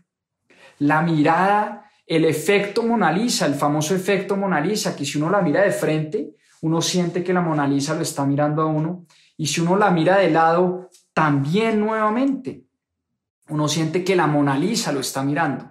la mirada, el efecto Mona Lisa, el famoso efecto Mona Lisa, que si uno la mira de frente, uno siente que la Mona Lisa lo está mirando a uno, y si uno la mira de lado, también nuevamente, uno siente que la Mona Lisa lo está mirando.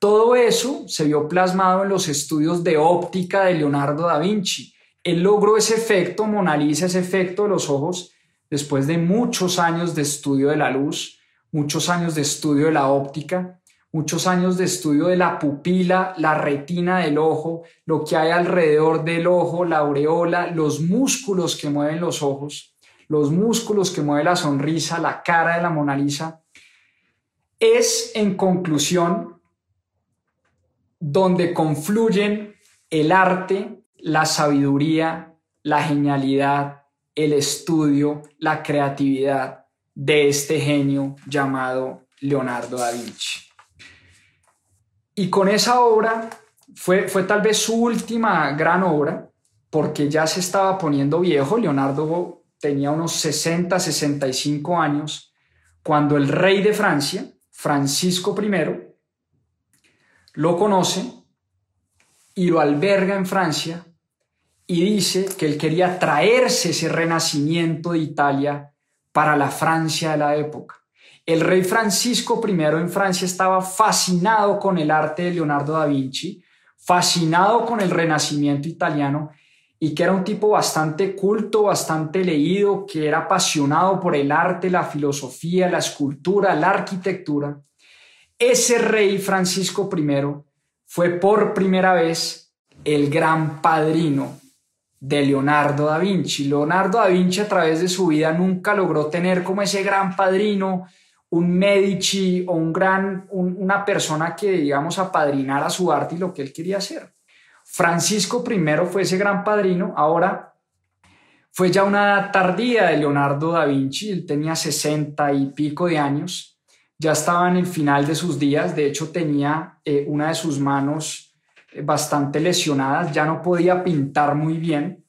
Todo eso se vio plasmado en los estudios de óptica de Leonardo da Vinci. Él logró ese efecto Mona Lisa, ese efecto de los ojos, después de muchos años de estudio de la luz, muchos años de estudio de la óptica, muchos años de estudio de la pupila, la retina del ojo, lo que hay alrededor del ojo, la aureola, los músculos que mueven los ojos, los músculos que mueve la sonrisa, la cara de la Mona Lisa, es en conclusión donde confluyen el arte, la sabiduría, la genialidad, el estudio, la creatividad de este genio llamado Leonardo da Vinci. Y con esa obra fue, fue tal vez su última gran obra, porque ya se estaba poniendo viejo. Leonardo tenía unos 60, 65 años, cuando el rey de Francia, Francisco I, lo conoce y lo alberga en Francia y dice que él quería traerse ese renacimiento de Italia para la Francia de la época. El rey Francisco I en Francia estaba fascinado con el arte de Leonardo da Vinci, fascinado con el renacimiento italiano y que era un tipo bastante culto, bastante leído, que era apasionado por el arte, la filosofía, la escultura, la arquitectura. Ese rey Francisco I fue por primera vez el gran padrino de Leonardo da Vinci. Leonardo da Vinci a través de su vida nunca logró tener como ese gran padrino, un Medici o un gran, una persona que, digamos, apadrinara su arte y lo que él quería hacer. Francisco I fue ese gran padrino, ahora fue ya una tardía de Leonardo da Vinci, él tenía sesenta y pico de años, ya estaba en el final de sus días, de hecho tenía eh, una de sus manos eh, bastante lesionadas, ya no podía pintar muy bien.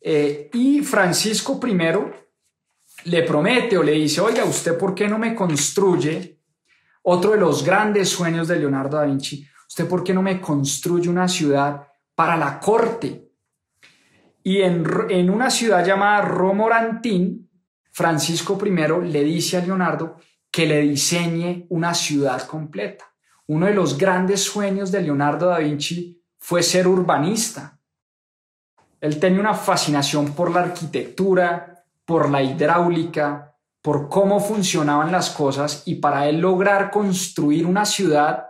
Eh, y Francisco I le promete o le dice, oiga, ¿usted por qué no me construye? Otro de los grandes sueños de Leonardo da Vinci, ¿usted por qué no me construye una ciudad para la corte? Y en, en una ciudad llamada Romorantín, Francisco I le dice a Leonardo que le diseñe una ciudad completa. Uno de los grandes sueños de Leonardo da Vinci fue ser urbanista. Él tenía una fascinación por la arquitectura, por la hidráulica, por cómo funcionaban las cosas y para él lograr construir una ciudad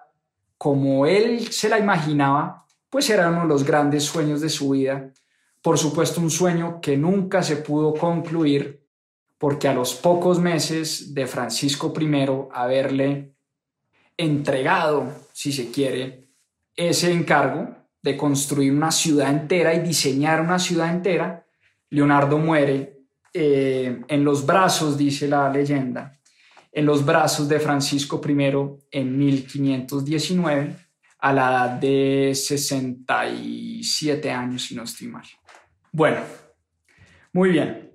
como él se la imaginaba, pues era uno de los grandes sueños de su vida. Por supuesto, un sueño que nunca se pudo concluir porque a los pocos meses de Francisco I haberle entregado, si se quiere, ese encargo de construir una ciudad entera y diseñar una ciudad entera, Leonardo muere eh, en los brazos, dice la leyenda, en los brazos de Francisco I en 1519 a la edad de 67 años, si no estoy mal. Bueno, muy bien.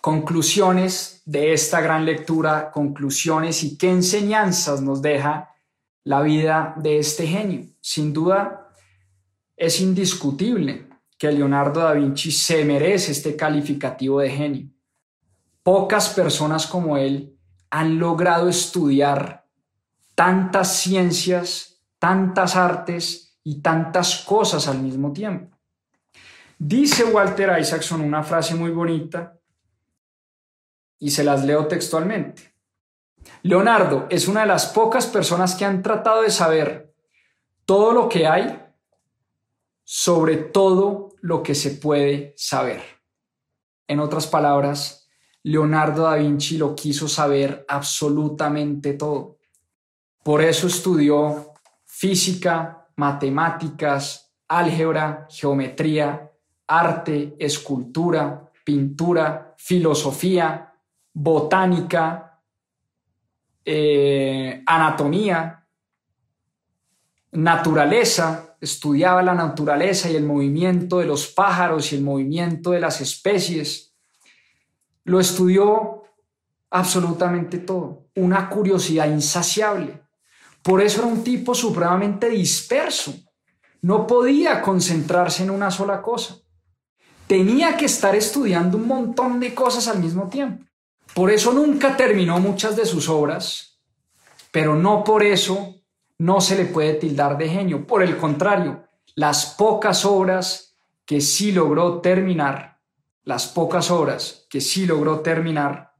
Conclusiones de esta gran lectura, conclusiones y qué enseñanzas nos deja la vida de este genio. Sin duda, es indiscutible que Leonardo da Vinci se merece este calificativo de genio. Pocas personas como él han logrado estudiar tantas ciencias, tantas artes y tantas cosas al mismo tiempo. Dice Walter Isaacson una frase muy bonita y se las leo textualmente. Leonardo es una de las pocas personas que han tratado de saber todo lo que hay sobre todo lo que se puede saber. En otras palabras, Leonardo da Vinci lo quiso saber absolutamente todo. Por eso estudió física, matemáticas, álgebra, geometría, arte, escultura, pintura, filosofía, botánica, eh, anatomía, naturaleza, estudiaba la naturaleza y el movimiento de los pájaros y el movimiento de las especies. Lo estudió absolutamente todo, una curiosidad insaciable. Por eso era un tipo supremamente disperso. No podía concentrarse en una sola cosa. Tenía que estar estudiando un montón de cosas al mismo tiempo. Por eso nunca terminó muchas de sus obras, pero no por eso no se le puede tildar de genio. Por el contrario, las pocas obras que sí logró terminar, las pocas obras que sí logró terminar,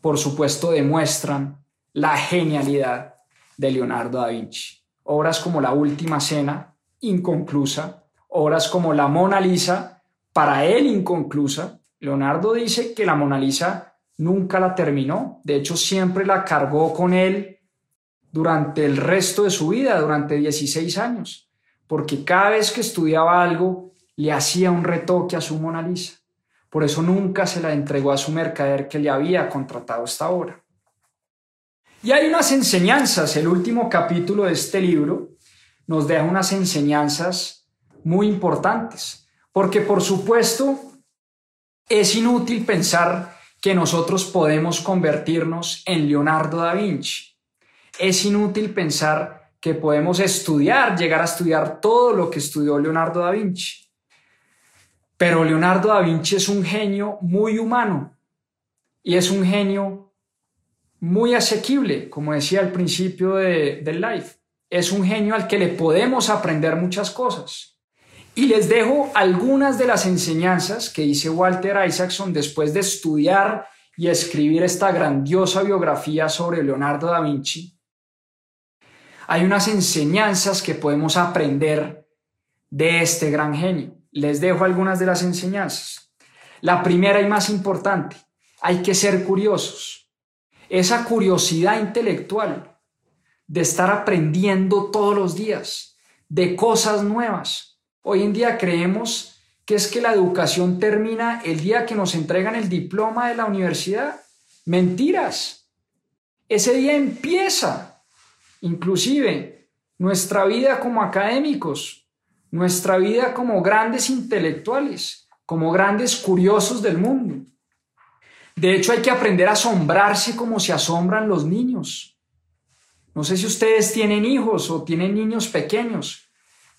por supuesto demuestran la genialidad de Leonardo da Vinci. Obras como La Última Cena, inconclusa, obras como La Mona Lisa, para él inconclusa. Leonardo dice que la Mona Lisa nunca la terminó, de hecho siempre la cargó con él durante el resto de su vida, durante 16 años, porque cada vez que estudiaba algo le hacía un retoque a su Mona Lisa. Por eso nunca se la entregó a su mercader que le había contratado esta obra. Y hay unas enseñanzas, el último capítulo de este libro nos deja unas enseñanzas muy importantes, porque por supuesto es inútil pensar que nosotros podemos convertirnos en Leonardo da Vinci es inútil pensar que podemos estudiar, llegar a estudiar todo lo que estudió Leonardo da Vinci. Pero Leonardo da Vinci es un genio muy humano y es un genio muy asequible, como decía al principio del live. Es un genio al que le podemos aprender muchas cosas. Y les dejo algunas de las enseñanzas que dice Walter Isaacson después de estudiar y escribir esta grandiosa biografía sobre Leonardo da Vinci hay unas enseñanzas que podemos aprender de este gran genio. Les dejo algunas de las enseñanzas. La primera y más importante, hay que ser curiosos. Esa curiosidad intelectual de estar aprendiendo todos los días de cosas nuevas. Hoy en día creemos que es que la educación termina el día que nos entregan el diploma de la universidad. Mentiras. Ese día empieza Inclusive nuestra vida como académicos, nuestra vida como grandes intelectuales, como grandes curiosos del mundo. De hecho, hay que aprender a asombrarse como se asombran los niños. No sé si ustedes tienen hijos o tienen niños pequeños,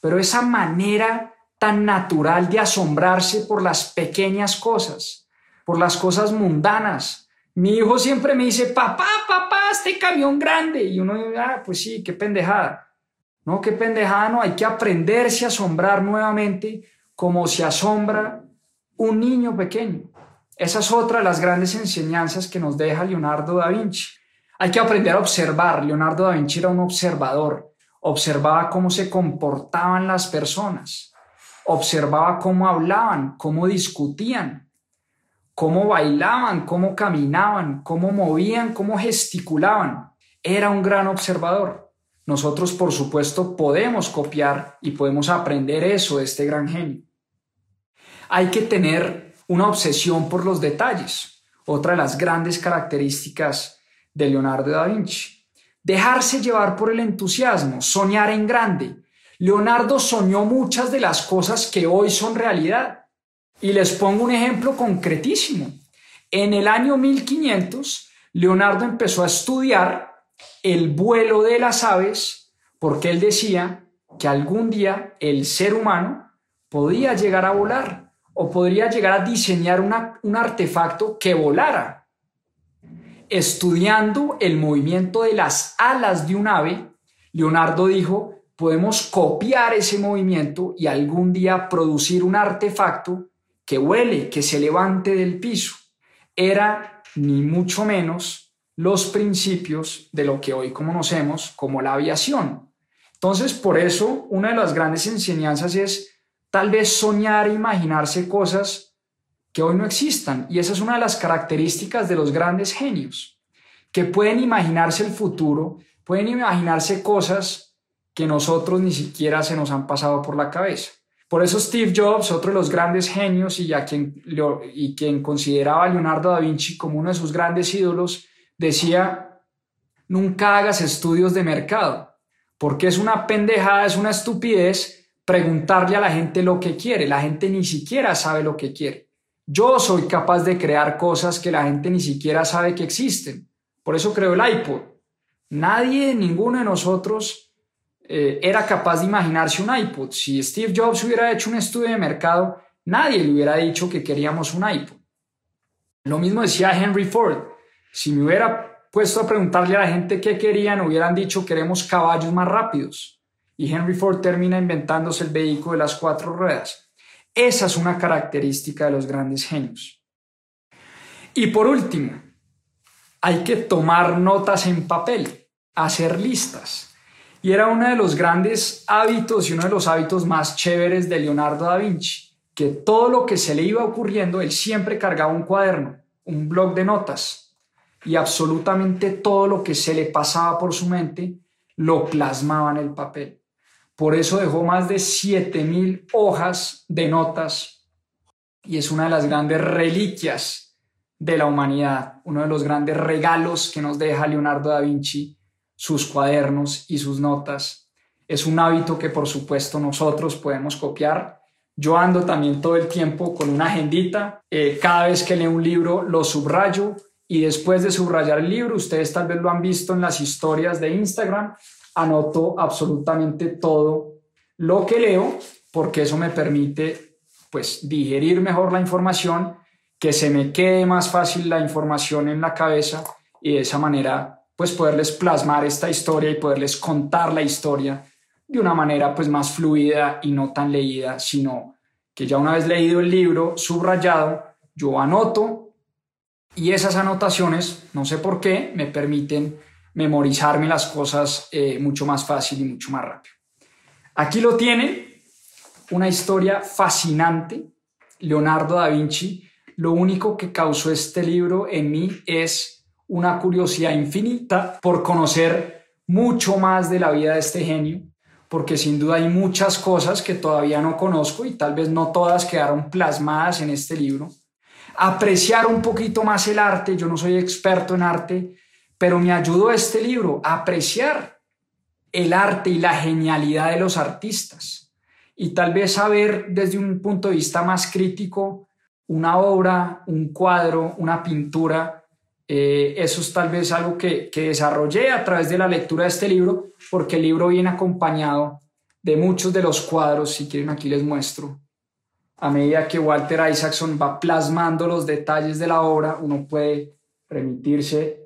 pero esa manera tan natural de asombrarse por las pequeñas cosas, por las cosas mundanas, mi hijo siempre me dice, papá, papá, este camión grande. Y uno dice, ah, pues sí, qué pendejada. No, qué pendejada, no, hay que aprenderse a asombrar nuevamente como se asombra un niño pequeño. Esa es otra de las grandes enseñanzas que nos deja Leonardo da Vinci. Hay que aprender a observar. Leonardo da Vinci era un observador. Observaba cómo se comportaban las personas. Observaba cómo hablaban, cómo discutían cómo bailaban, cómo caminaban, cómo movían, cómo gesticulaban. era un gran observador. Nosotros, por supuesto, podemos copiar y podemos aprender eso de este gran genio. Hay que tener una obsesión por los detalles, otra de las grandes características de Leonardo da Vinci. Dejarse llevar por el entusiasmo, soñar en grande. Leonardo soñó muchas de las cosas que hoy son realidad. Y les pongo un ejemplo concretísimo. En el año 1500, Leonardo empezó a estudiar el vuelo de las aves porque él decía que algún día el ser humano podía llegar a volar o podría llegar a diseñar un artefacto que volara. Estudiando el movimiento de las alas de un ave, Leonardo dijo, podemos copiar ese movimiento y algún día producir un artefacto que vuele, que se levante del piso. Era ni mucho menos los principios de lo que hoy conocemos como la aviación. Entonces, por eso, una de las grandes enseñanzas es tal vez soñar e imaginarse cosas que hoy no existan. Y esa es una de las características de los grandes genios, que pueden imaginarse el futuro, pueden imaginarse cosas que nosotros ni siquiera se nos han pasado por la cabeza. Por eso Steve Jobs, otro de los grandes genios y, a quien, y quien consideraba a Leonardo da Vinci como uno de sus grandes ídolos, decía, nunca hagas estudios de mercado, porque es una pendejada, es una estupidez preguntarle a la gente lo que quiere. La gente ni siquiera sabe lo que quiere. Yo soy capaz de crear cosas que la gente ni siquiera sabe que existen. Por eso creo el iPod. Nadie, ninguno de nosotros eh, era capaz de imaginarse un iPod. Si Steve Jobs hubiera hecho un estudio de mercado, nadie le hubiera dicho que queríamos un iPod. Lo mismo decía Henry Ford. Si me hubiera puesto a preguntarle a la gente qué querían, hubieran dicho queremos caballos más rápidos. Y Henry Ford termina inventándose el vehículo de las cuatro ruedas. Esa es una característica de los grandes genios. Y por último, hay que tomar notas en papel, hacer listas. Y era uno de los grandes hábitos y uno de los hábitos más chéveres de Leonardo da Vinci, que todo lo que se le iba ocurriendo, él siempre cargaba un cuaderno, un blog de notas, y absolutamente todo lo que se le pasaba por su mente lo plasmaba en el papel. Por eso dejó más de 7000 hojas de notas y es una de las grandes reliquias de la humanidad, uno de los grandes regalos que nos deja Leonardo da Vinci, sus cuadernos y sus notas. Es un hábito que por supuesto nosotros podemos copiar. Yo ando también todo el tiempo con una agendita. Eh, cada vez que leo un libro lo subrayo y después de subrayar el libro, ustedes tal vez lo han visto en las historias de Instagram, anoto absolutamente todo lo que leo porque eso me permite pues digerir mejor la información, que se me quede más fácil la información en la cabeza y de esa manera pues poderles plasmar esta historia y poderles contar la historia de una manera pues más fluida y no tan leída, sino que ya una vez leído el libro subrayado, yo anoto y esas anotaciones, no sé por qué, me permiten memorizarme las cosas eh, mucho más fácil y mucho más rápido. Aquí lo tiene, una historia fascinante. Leonardo da Vinci, lo único que causó este libro en mí es una curiosidad infinita por conocer mucho más de la vida de este genio, porque sin duda hay muchas cosas que todavía no conozco y tal vez no todas quedaron plasmadas en este libro apreciar un poquito más el arte. Yo no soy experto en arte, pero me ayudó este libro a apreciar el arte y la genialidad de los artistas y tal vez saber desde un punto de vista más crítico una obra, un cuadro, una pintura. Eh, eso es tal vez algo que, que desarrollé a través de la lectura de este libro, porque el libro viene acompañado de muchos de los cuadros, si quieren aquí les muestro, a medida que Walter Isaacson va plasmando los detalles de la obra, uno puede remitirse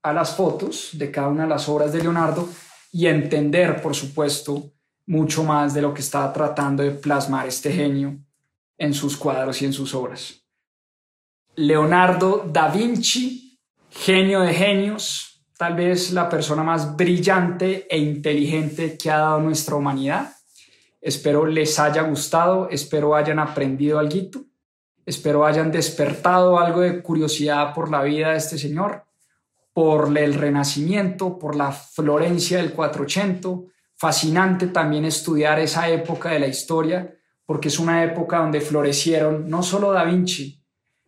a las fotos de cada una de las obras de Leonardo y entender, por supuesto, mucho más de lo que estaba tratando de plasmar este genio en sus cuadros y en sus obras. Leonardo da Vinci, genio de genios, tal vez la persona más brillante e inteligente que ha dado nuestra humanidad Espero les haya gustado, espero hayan aprendido algo, espero hayan despertado algo de curiosidad por la vida de este señor por el Renacimiento, por la Florencia del 480. Fascinante también estudiar esa época de la historia, porque es una época donde florecieron no solo Da Vinci,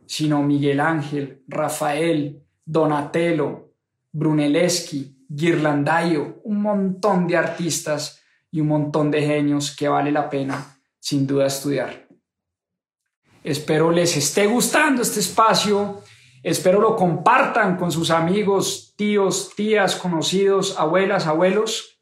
sino Miguel Ángel, Rafael, Donatello, Brunelleschi, Ghirlandaio, un montón de artistas y un montón de genios que vale la pena sin duda estudiar. Espero les esté gustando este espacio, espero lo compartan con sus amigos, tíos, tías, conocidos, abuelas, abuelos,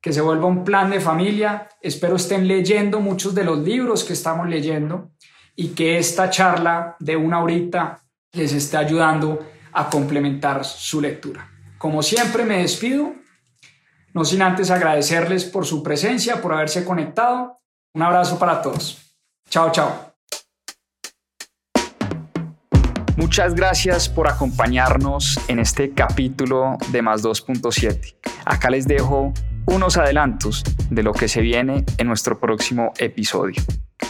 que se vuelva un plan de familia. Espero estén leyendo muchos de los libros que estamos leyendo y que esta charla de una horita les esté ayudando a complementar su lectura. Como siempre me despido, no sin antes agradecerles por su presencia, por haberse conectado. Un abrazo para todos. Chao, chao. Muchas gracias por acompañarnos en este capítulo de Más 2.7. Acá les dejo unos adelantos de lo que se viene en nuestro próximo episodio.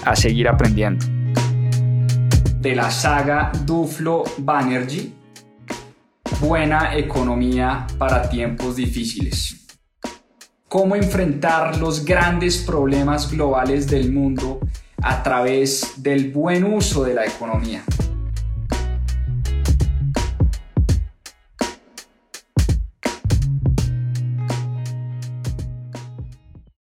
A seguir aprendiendo de la saga Duflo Banerjee, Buena economía para tiempos difíciles. Cómo enfrentar los grandes problemas globales del mundo a través del buen uso de la economía.